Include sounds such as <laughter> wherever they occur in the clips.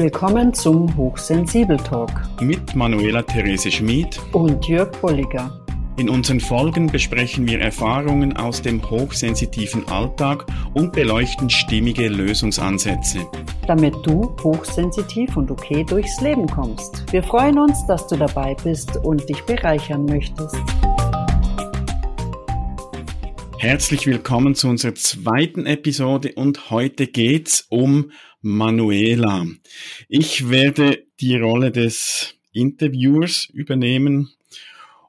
Willkommen zum Hochsensibel Talk mit Manuela Therese Schmid und Jörg Bolliger. In unseren Folgen besprechen wir Erfahrungen aus dem hochsensitiven Alltag und beleuchten stimmige Lösungsansätze. Damit du hochsensitiv und okay durchs Leben kommst. Wir freuen uns, dass du dabei bist und dich bereichern möchtest. Herzlich willkommen zu unserer zweiten Episode und heute geht's um Manuela. Ich werde die Rolle des Interviewers übernehmen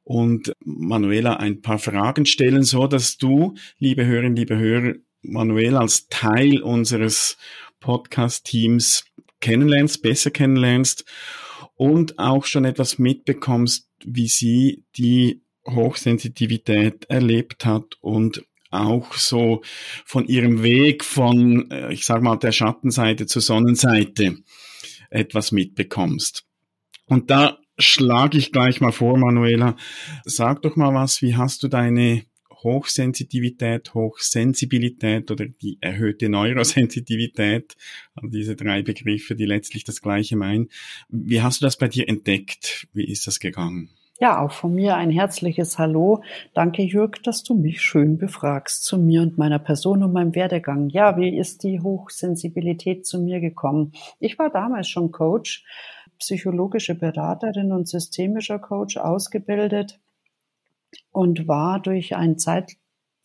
und Manuela ein paar Fragen stellen, so dass du, liebe Hörerinnen, liebe Hörer, Manuela als Teil unseres Podcast-Teams kennenlernst, besser kennenlernst und auch schon etwas mitbekommst, wie sie die Hochsensitivität erlebt hat und auch so von ihrem Weg von, äh, ich sag mal, der Schattenseite zur Sonnenseite etwas mitbekommst. Und da schlage ich gleich mal vor, Manuela. Sag doch mal was, wie hast du deine Hochsensitivität, Hochsensibilität oder die erhöhte Neurosensitivität, also diese drei Begriffe, die letztlich das Gleiche meinen. Wie hast du das bei dir entdeckt? Wie ist das gegangen? Ja, auch von mir ein herzliches Hallo. Danke, Jürg, dass du mich schön befragst zu mir und meiner Person und meinem Werdegang. Ja, wie ist die Hochsensibilität zu mir gekommen? Ich war damals schon Coach, psychologische Beraterin und systemischer Coach ausgebildet und war durch ein Zeit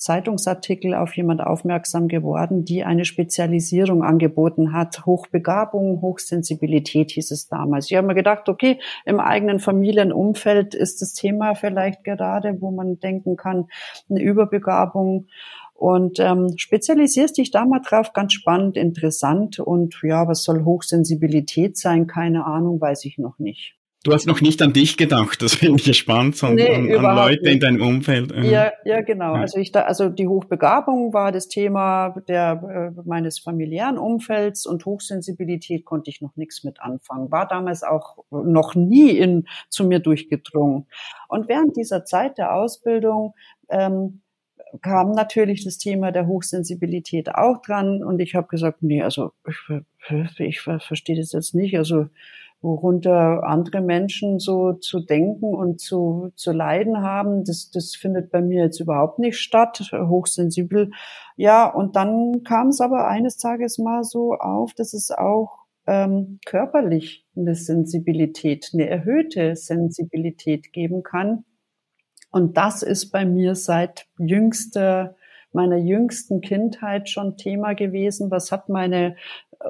Zeitungsartikel auf jemand aufmerksam geworden, die eine Spezialisierung angeboten hat. Hochbegabung, Hochsensibilität hieß es damals. Ich habe mir gedacht, okay, im eigenen Familienumfeld ist das Thema vielleicht gerade, wo man denken kann, eine Überbegabung. Und ähm, spezialisierst dich da mal drauf, ganz spannend, interessant. Und ja, was soll Hochsensibilität sein? Keine Ahnung, weiß ich noch nicht. Du hast noch nicht an dich gedacht, das finde ich spannend, sondern nee, an, an, Leute nicht. in deinem Umfeld. Ja, ja, genau. Ja. Also ich da, also die Hochbegabung war das Thema der äh, meines familiären Umfelds und Hochsensibilität konnte ich noch nichts mit anfangen. War damals auch noch nie in zu mir durchgedrungen. Und während dieser Zeit der Ausbildung ähm, kam natürlich das Thema der Hochsensibilität auch dran und ich habe gesagt, nee, also ich, ich verstehe das jetzt nicht. Also worunter andere Menschen so zu denken und zu, zu leiden haben, das, das findet bei mir jetzt überhaupt nicht statt, hochsensibel. Ja, und dann kam es aber eines Tages mal so auf, dass es auch ähm, körperlich eine Sensibilität, eine erhöhte Sensibilität geben kann. Und das ist bei mir seit jüngster meiner jüngsten Kindheit schon Thema gewesen. Was hat meine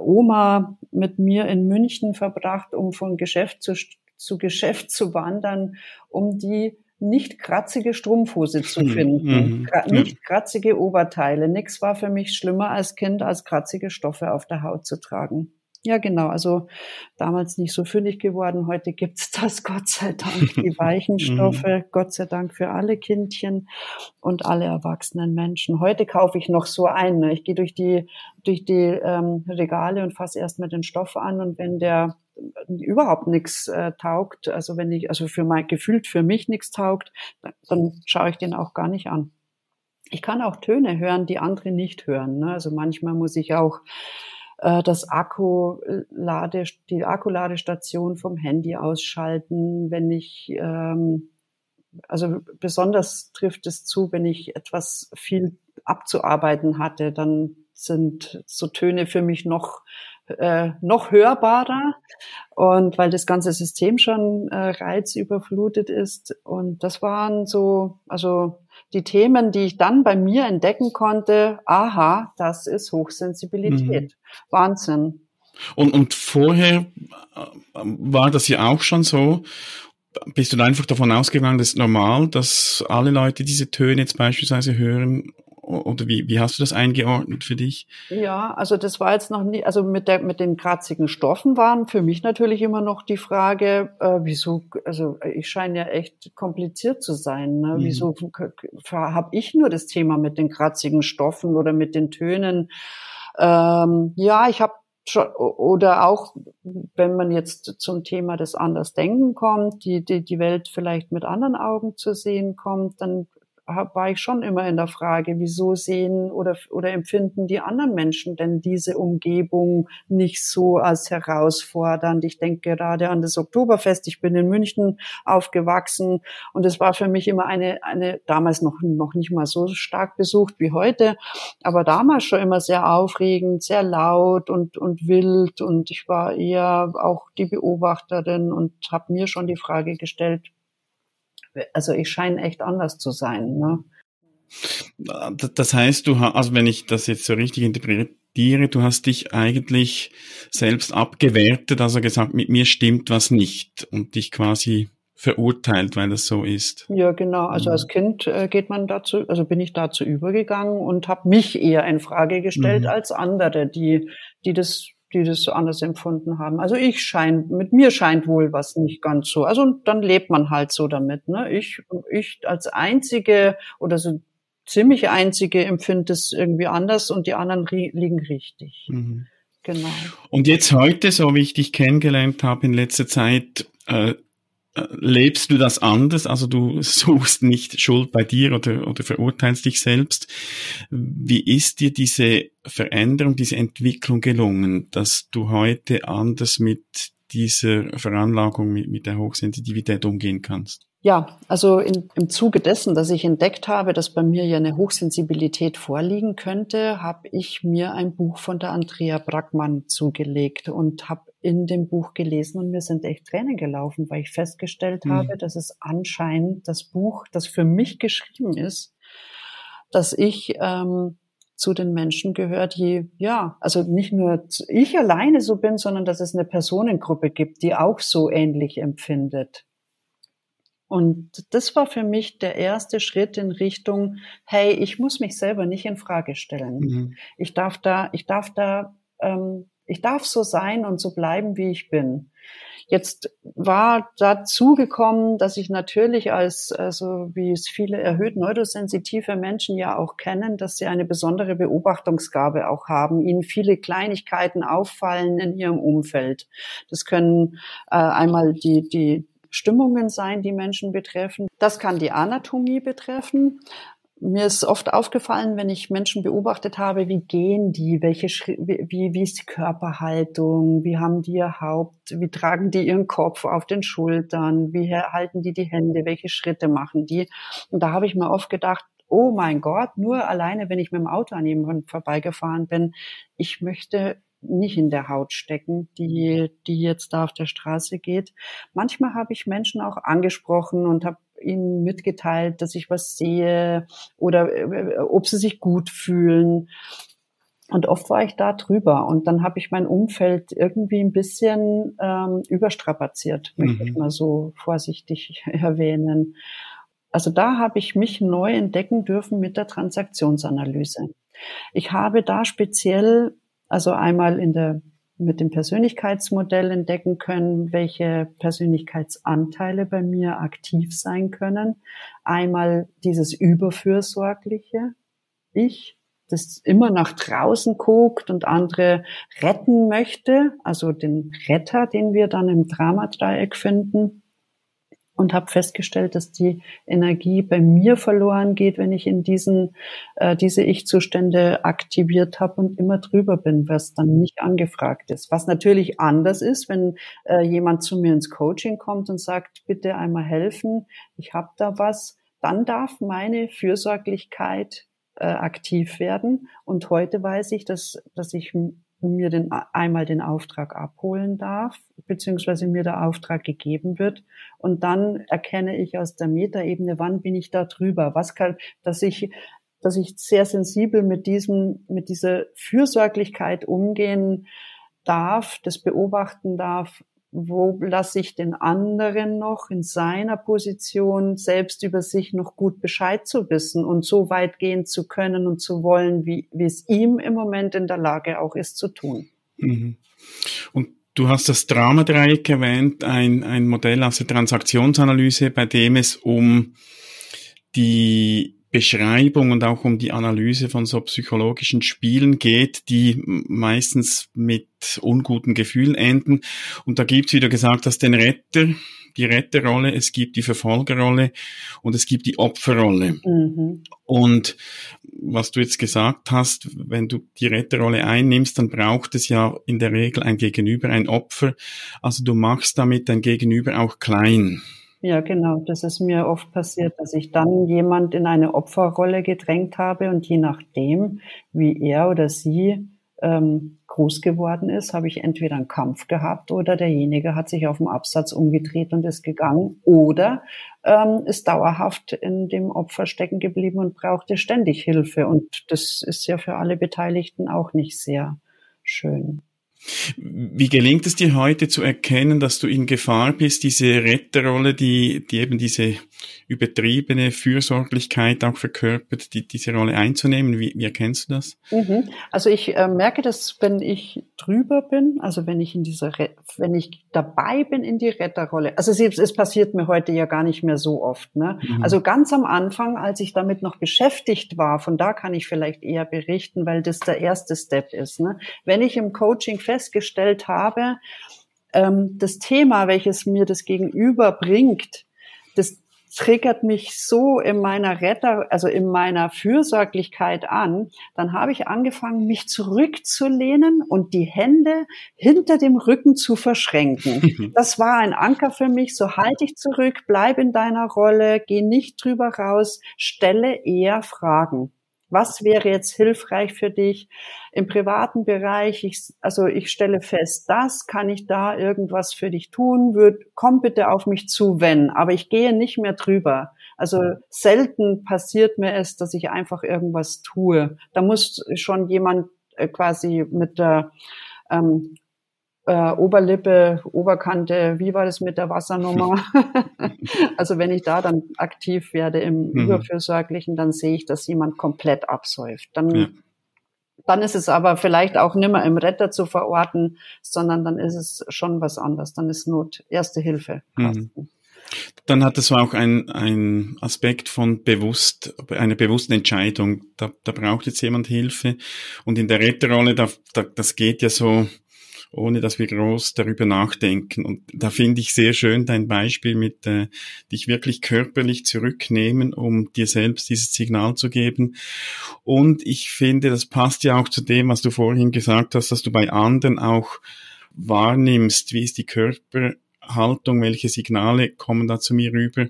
Oma mit mir in München verbracht, um von Geschäft zu, zu Geschäft zu wandern, um die nicht kratzige Strumpfhose zu hm, finden, mhm. nicht kratzige Oberteile. Nix war für mich schlimmer als Kind, als kratzige Stoffe auf der Haut zu tragen. Ja, genau. Also damals nicht so fündig geworden. Heute gibt's <laughs> das, Gott sei Dank, die <laughs> weichen Stoffe. Gott sei Dank für alle Kindchen und alle erwachsenen Menschen. Heute kaufe ich noch so ein. Ne? Ich gehe durch die, durch die ähm, Regale und fasse erst mit den Stoff an. Und wenn der überhaupt nichts äh, taugt, also wenn ich, also für mein gefühlt für mich nichts taugt, dann schaue ich den auch gar nicht an. Ich kann auch Töne hören, die andere nicht hören. Ne? Also manchmal muss ich auch das Akkulade, die Akkuladestation vom Handy ausschalten, wenn ich, ähm, also besonders trifft es zu, wenn ich etwas viel abzuarbeiten hatte, dann sind so Töne für mich noch äh, noch hörbarer. Und weil das ganze System schon äh, reizüberflutet ist. Und das waren so also die Themen, die ich dann bei mir entdecken konnte, aha, das ist Hochsensibilität. Mhm. Wahnsinn. Und, und vorher äh, war das ja auch schon so. Bist du einfach davon ausgegangen, das ist normal, dass alle Leute diese Töne jetzt beispielsweise hören oder wie, wie hast du das eingeordnet für dich? Ja, also das war jetzt noch nie, also mit der mit den kratzigen Stoffen waren für mich natürlich immer noch die Frage, äh, wieso, also ich scheine ja echt kompliziert zu sein. Ne? Mhm. Wieso habe ich nur das Thema mit den kratzigen Stoffen oder mit den Tönen? Ähm, ja, ich habe oder auch, wenn man jetzt zum Thema des Andersdenken kommt, die, die, die Welt vielleicht mit anderen Augen zu sehen kommt, dann war ich schon immer in der Frage, wieso sehen oder, oder empfinden die anderen Menschen denn diese Umgebung nicht so als herausfordernd? Ich denke gerade an das Oktoberfest. Ich bin in München aufgewachsen und es war für mich immer eine, eine damals noch, noch nicht mal so stark besucht wie heute, aber damals schon immer sehr aufregend, sehr laut und, und wild und ich war eher auch die Beobachterin und habe mir schon die Frage gestellt, also ich scheine echt anders zu sein. Ne? Das heißt, du hast, also wenn ich das jetzt so richtig interpretiere, du hast dich eigentlich selbst abgewertet, also gesagt, mit mir stimmt was nicht und dich quasi verurteilt, weil das so ist. Ja, genau. Also als Kind äh, geht man dazu, also bin ich dazu übergegangen und habe mich eher in Frage gestellt mhm. als andere, die, die das die das so anders empfunden haben. Also ich scheint, mit mir scheint wohl was nicht ganz so. Also dann lebt man halt so damit. Ne? Ich, ich als einzige oder so ziemlich einzige empfinde es irgendwie anders und die anderen liegen richtig. Mhm. Genau. Und jetzt heute, so wie ich dich kennengelernt habe in letzter Zeit, äh, lebst du das anders? Also du <laughs> suchst nicht Schuld bei dir oder, oder verurteilst dich selbst. Wie ist dir diese Veränderung, diese Entwicklung gelungen, dass du heute anders mit dieser Veranlagung, mit, mit der Hochsensitivität umgehen kannst? Ja, also in, im Zuge dessen, dass ich entdeckt habe, dass bei mir ja eine Hochsensibilität vorliegen könnte, habe ich mir ein Buch von der Andrea Brackmann zugelegt und habe in dem Buch gelesen und mir sind echt Tränen gelaufen, weil ich festgestellt mhm. habe, dass es anscheinend das Buch, das für mich geschrieben ist, dass ich ähm, zu den Menschen gehört, die, ja, also nicht nur ich alleine so bin, sondern dass es eine Personengruppe gibt, die auch so ähnlich empfindet. Und das war für mich der erste Schritt in Richtung, hey, ich muss mich selber nicht in Frage stellen. Mhm. Ich darf da, ich darf da ähm, ich darf so sein und so bleiben, wie ich bin. Jetzt war dazu gekommen, dass ich natürlich als, also wie es viele erhöht neurosensitive Menschen ja auch kennen, dass sie eine besondere Beobachtungsgabe auch haben, ihnen viele Kleinigkeiten auffallen in ihrem Umfeld. Das können äh, einmal die, die Stimmungen sein, die Menschen betreffen. Das kann die Anatomie betreffen mir ist oft aufgefallen, wenn ich Menschen beobachtet habe, wie gehen die, welche wie, wie ist die Körperhaltung, wie haben die ihr Haupt, wie tragen die ihren Kopf auf den Schultern, wie halten die die Hände, welche Schritte machen die. Und da habe ich mir oft gedacht, oh mein Gott, nur alleine, wenn ich mit dem Auto an jemandem vorbeigefahren bin, ich möchte nicht in der Haut stecken, die, die jetzt da auf der Straße geht. Manchmal habe ich Menschen auch angesprochen und habe ihnen mitgeteilt, dass ich was sehe oder äh, ob sie sich gut fühlen. Und oft war ich da drüber und dann habe ich mein Umfeld irgendwie ein bisschen ähm, überstrapaziert, möchte mhm. ich mal so vorsichtig <laughs> erwähnen. Also da habe ich mich neu entdecken dürfen mit der Transaktionsanalyse. Ich habe da speziell, also einmal in der mit dem Persönlichkeitsmodell entdecken können, welche Persönlichkeitsanteile bei mir aktiv sein können. Einmal dieses überfürsorgliche Ich, das immer nach draußen guckt und andere retten möchte, also den Retter, den wir dann im Dramadreieck finden und habe festgestellt, dass die Energie bei mir verloren geht, wenn ich in diesen äh, diese Ich-Zustände aktiviert habe und immer drüber bin, was dann nicht angefragt ist. Was natürlich anders ist, wenn äh, jemand zu mir ins Coaching kommt und sagt, bitte einmal helfen, ich habe da was, dann darf meine Fürsorglichkeit äh, aktiv werden. Und heute weiß ich, dass, dass ich mir den, einmal den Auftrag abholen darf, beziehungsweise mir der Auftrag gegeben wird. Und dann erkenne ich aus der Metaebene, wann bin ich da drüber? Was kann, dass ich, dass ich sehr sensibel mit diesem, mit dieser Fürsorglichkeit umgehen darf, das beobachten darf, wo lasse ich den anderen noch in seiner Position selbst über sich noch gut Bescheid zu wissen und so weit gehen zu können und zu wollen, wie, wie es ihm im Moment in der Lage auch ist zu tun. Mhm. Und du hast das Dramadreieck erwähnt, ein, ein Modell aus der Transaktionsanalyse, bei dem es um die Beschreibung und auch um die Analyse von so psychologischen Spielen geht, die meistens mit unguten Gefühlen enden. Und da gibt's, wie du gesagt hast, den Retter, die Retterrolle, es gibt die Verfolgerrolle und es gibt die Opferrolle. Mhm. Und was du jetzt gesagt hast, wenn du die Retterrolle einnimmst, dann braucht es ja in der Regel ein Gegenüber, ein Opfer. Also du machst damit dein Gegenüber auch klein. Ja, genau. Das ist mir oft passiert, dass ich dann jemand in eine Opferrolle gedrängt habe und je nachdem, wie er oder sie ähm, groß geworden ist, habe ich entweder einen Kampf gehabt oder derjenige hat sich auf dem Absatz umgedreht und ist gegangen oder ähm, ist dauerhaft in dem Opfer stecken geblieben und brauchte ständig Hilfe. Und das ist ja für alle Beteiligten auch nicht sehr schön. Wie gelingt es dir heute zu erkennen, dass du in Gefahr bist, diese Retterrolle, die, die eben diese übertriebene Fürsorglichkeit auch verkörpert, die, diese Rolle einzunehmen? Wie, wie erkennst du das? Mhm. Also ich äh, merke das, wenn ich drüber bin, also wenn ich in dieser, Re wenn ich dabei bin in die Retterrolle. Also es, es, passiert mir heute ja gar nicht mehr so oft. Ne? Mhm. Also ganz am Anfang, als ich damit noch beschäftigt war, von da kann ich vielleicht eher berichten, weil das der erste Step ist. Ne? Wenn ich im Coaching festgestellt habe, ähm, das Thema, welches mir das Gegenüber bringt, das triggert mich so in meiner Retter, also in meiner Fürsorglichkeit an, dann habe ich angefangen, mich zurückzulehnen und die Hände hinter dem Rücken zu verschränken. <laughs> Das war ein Anker für mich, so halte ich zurück, bleib in deiner Rolle, geh nicht drüber raus, stelle eher Fragen. Was wäre jetzt hilfreich für dich im privaten Bereich? Ich, also ich stelle fest, das kann ich da irgendwas für dich tun. Würd, komm bitte auf mich zu, wenn. Aber ich gehe nicht mehr drüber. Also selten passiert mir es, dass ich einfach irgendwas tue. Da muss schon jemand äh, quasi mit der ähm, äh, Oberlippe, Oberkante, wie war das mit der Wassernummer? <laughs> <laughs> also wenn ich da dann aktiv werde im mhm. Überfürsorglichen, dann sehe ich, dass jemand komplett absäuft. Dann, ja. dann ist es aber vielleicht auch nimmer im Retter zu verorten, sondern dann ist es schon was anderes. Dann ist Not Erste Hilfe. Mhm. Dann hat es auch ein, ein Aspekt von bewusst, einer bewussten Entscheidung. Da, da braucht jetzt jemand Hilfe. Und in der Retterrolle, da, da, das geht ja so, ohne dass wir groß darüber nachdenken. Und da finde ich sehr schön dein Beispiel mit äh, dich wirklich körperlich zurücknehmen, um dir selbst dieses Signal zu geben. Und ich finde, das passt ja auch zu dem, was du vorhin gesagt hast, dass du bei anderen auch wahrnimmst, wie ist die Körperhaltung, welche Signale kommen da zu mir rüber.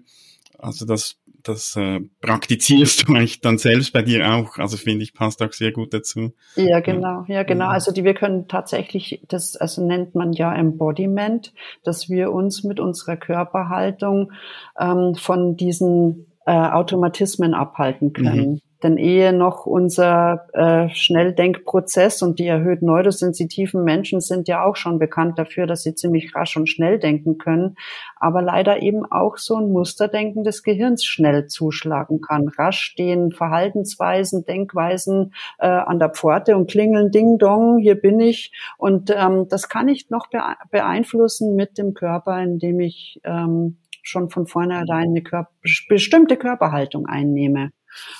Also das das äh, praktizierst du eigentlich dann selbst bei dir auch. Also finde ich, passt auch sehr gut dazu. Ja, genau, ja, genau. Also die, wir können tatsächlich, das also nennt man ja Embodiment, dass wir uns mit unserer Körperhaltung ähm, von diesen äh, Automatismen abhalten können. Mhm. Denn ehe noch unser äh, Schnelldenkprozess und die erhöht neurosensitiven Menschen sind ja auch schon bekannt dafür, dass sie ziemlich rasch und schnell denken können, aber leider eben auch so ein Musterdenken des Gehirns schnell zuschlagen kann. Rasch stehen Verhaltensweisen, Denkweisen äh, an der Pforte und klingeln Ding Dong, hier bin ich. Und ähm, das kann ich noch beeinflussen mit dem Körper, indem ich ähm, schon von vornherein eine Körper bestimmte Körperhaltung einnehme.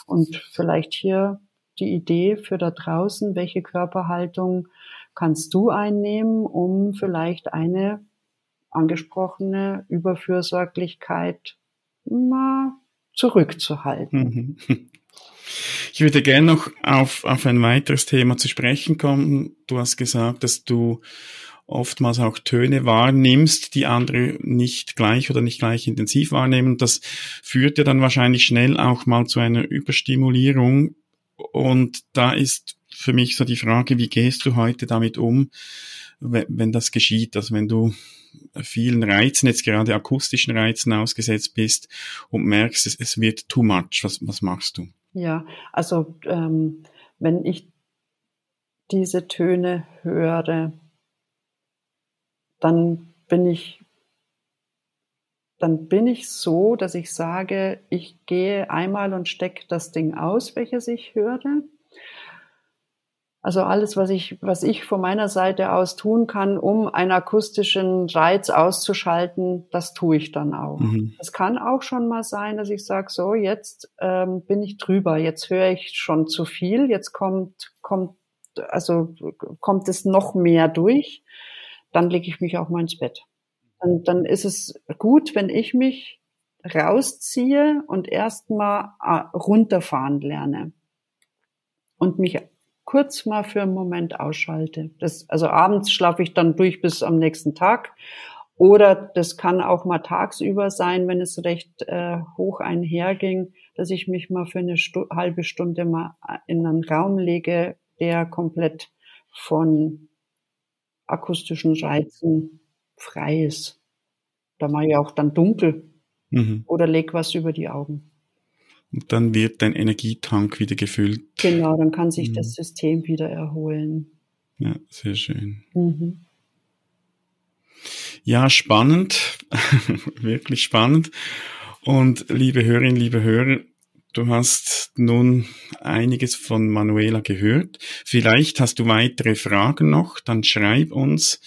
Und vielleicht hier die Idee für da draußen, welche Körperhaltung kannst du einnehmen, um vielleicht eine angesprochene Überfürsorglichkeit mal zurückzuhalten. Mhm. Ich würde gerne noch auf, auf ein weiteres Thema zu sprechen kommen. Du hast gesagt, dass du oftmals auch Töne wahrnimmst, die andere nicht gleich oder nicht gleich intensiv wahrnehmen. Das führt ja dann wahrscheinlich schnell auch mal zu einer Überstimulierung. Und da ist für mich so die Frage, wie gehst du heute damit um, wenn, das geschieht? Also wenn du vielen Reizen, jetzt gerade akustischen Reizen ausgesetzt bist und merkst, es, es wird too much. Was, was machst du? Ja, also ähm, wenn ich diese Töne höre, dann bin ich dann bin ich so, dass ich sage, ich gehe einmal und stecke das Ding aus, welches ich höre. Also alles, was ich, was ich von meiner Seite aus tun kann, um einen akustischen Reiz auszuschalten, das tue ich dann auch. Mhm. Es kann auch schon mal sein, dass ich sage, so jetzt ähm, bin ich drüber, jetzt höre ich schon zu viel, jetzt kommt, kommt, also kommt es noch mehr durch dann lege ich mich auch mal ins Bett. dann, dann ist es gut, wenn ich mich rausziehe und erstmal äh, runterfahren lerne und mich kurz mal für einen Moment ausschalte. Das, also abends schlafe ich dann durch bis am nächsten Tag. Oder das kann auch mal tagsüber sein, wenn es recht äh, hoch einherging, dass ich mich mal für eine Stu halbe Stunde mal äh, in einen Raum lege, der komplett von akustischen Reizen frei ist. Da mache ich auch dann dunkel mhm. oder leg was über die Augen. Und dann wird dein Energietank wieder gefüllt. Genau, dann kann sich mhm. das System wieder erholen. Ja, sehr schön. Mhm. Ja, spannend, <laughs> wirklich spannend. Und liebe Hörerinnen, liebe Hörer, du hast nun einiges von Manuela gehört. Vielleicht hast du weitere Fragen noch, dann schreib uns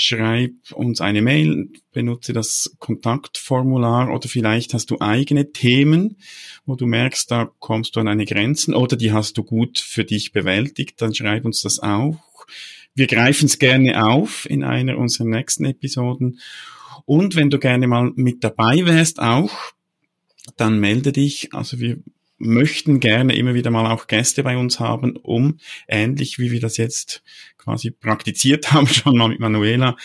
schreib uns eine Mail, benutze das Kontaktformular oder vielleicht hast du eigene Themen, wo du merkst, da kommst du an eine Grenzen oder die hast du gut für dich bewältigt, dann schreib uns das auch. Wir greifen es gerne auf in einer unserer nächsten Episoden. Und wenn du gerne mal mit dabei wärst auch, dann melde dich. Also wir möchten gerne immer wieder mal auch Gäste bei uns haben, um ähnlich wie wir das jetzt quasi praktiziert <laughs> haben, schon mal mit Manuela,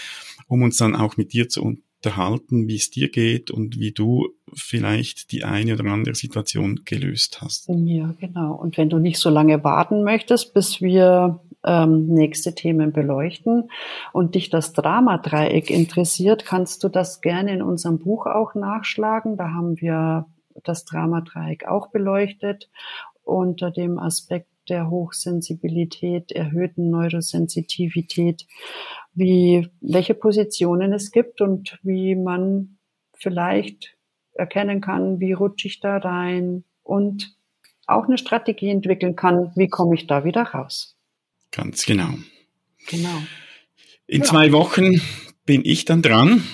um uns dann auch mit dir zu unterhalten, wie es dir geht und wie du vielleicht die eine oder andere Situation gelöst hast. Ja, genau. Und wenn du nicht so lange warten möchtest, bis wir ähm, nächste Themen beleuchten und dich das Dramadreieck interessiert, kannst du das gerne in unserem Buch auch nachschlagen. Da haben wir das Dramadreieck auch beleuchtet unter dem Aspekt der Hochsensibilität, erhöhten Neurosensitivität, wie, welche Positionen es gibt und wie man vielleicht erkennen kann, wie rutsche ich da rein und auch eine Strategie entwickeln kann, wie komme ich da wieder raus. Ganz genau. Genau. In ja. zwei Wochen bin ich dann dran. <laughs>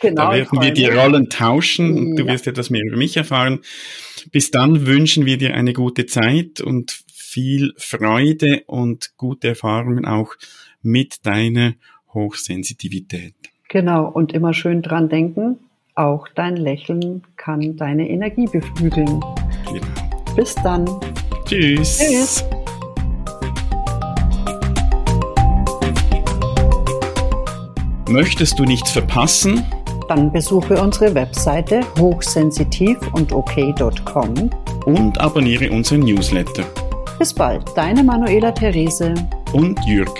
Genau, da werden wir die Rollen tauschen und ja. du wirst etwas mehr über mich erfahren. Bis dann wünschen wir dir eine gute Zeit und viel Freude und gute Erfahrungen auch mit deiner Hochsensitivität. Genau, und immer schön dran denken, auch dein Lächeln kann deine Energie beflügeln. Genau. Bis dann. Tschüss. Tschüss. Möchtest du nichts verpassen? Dann besuche unsere Webseite hochsensitiv und ok.com und abonniere unseren Newsletter. Bis bald, deine Manuela Therese und Jürg.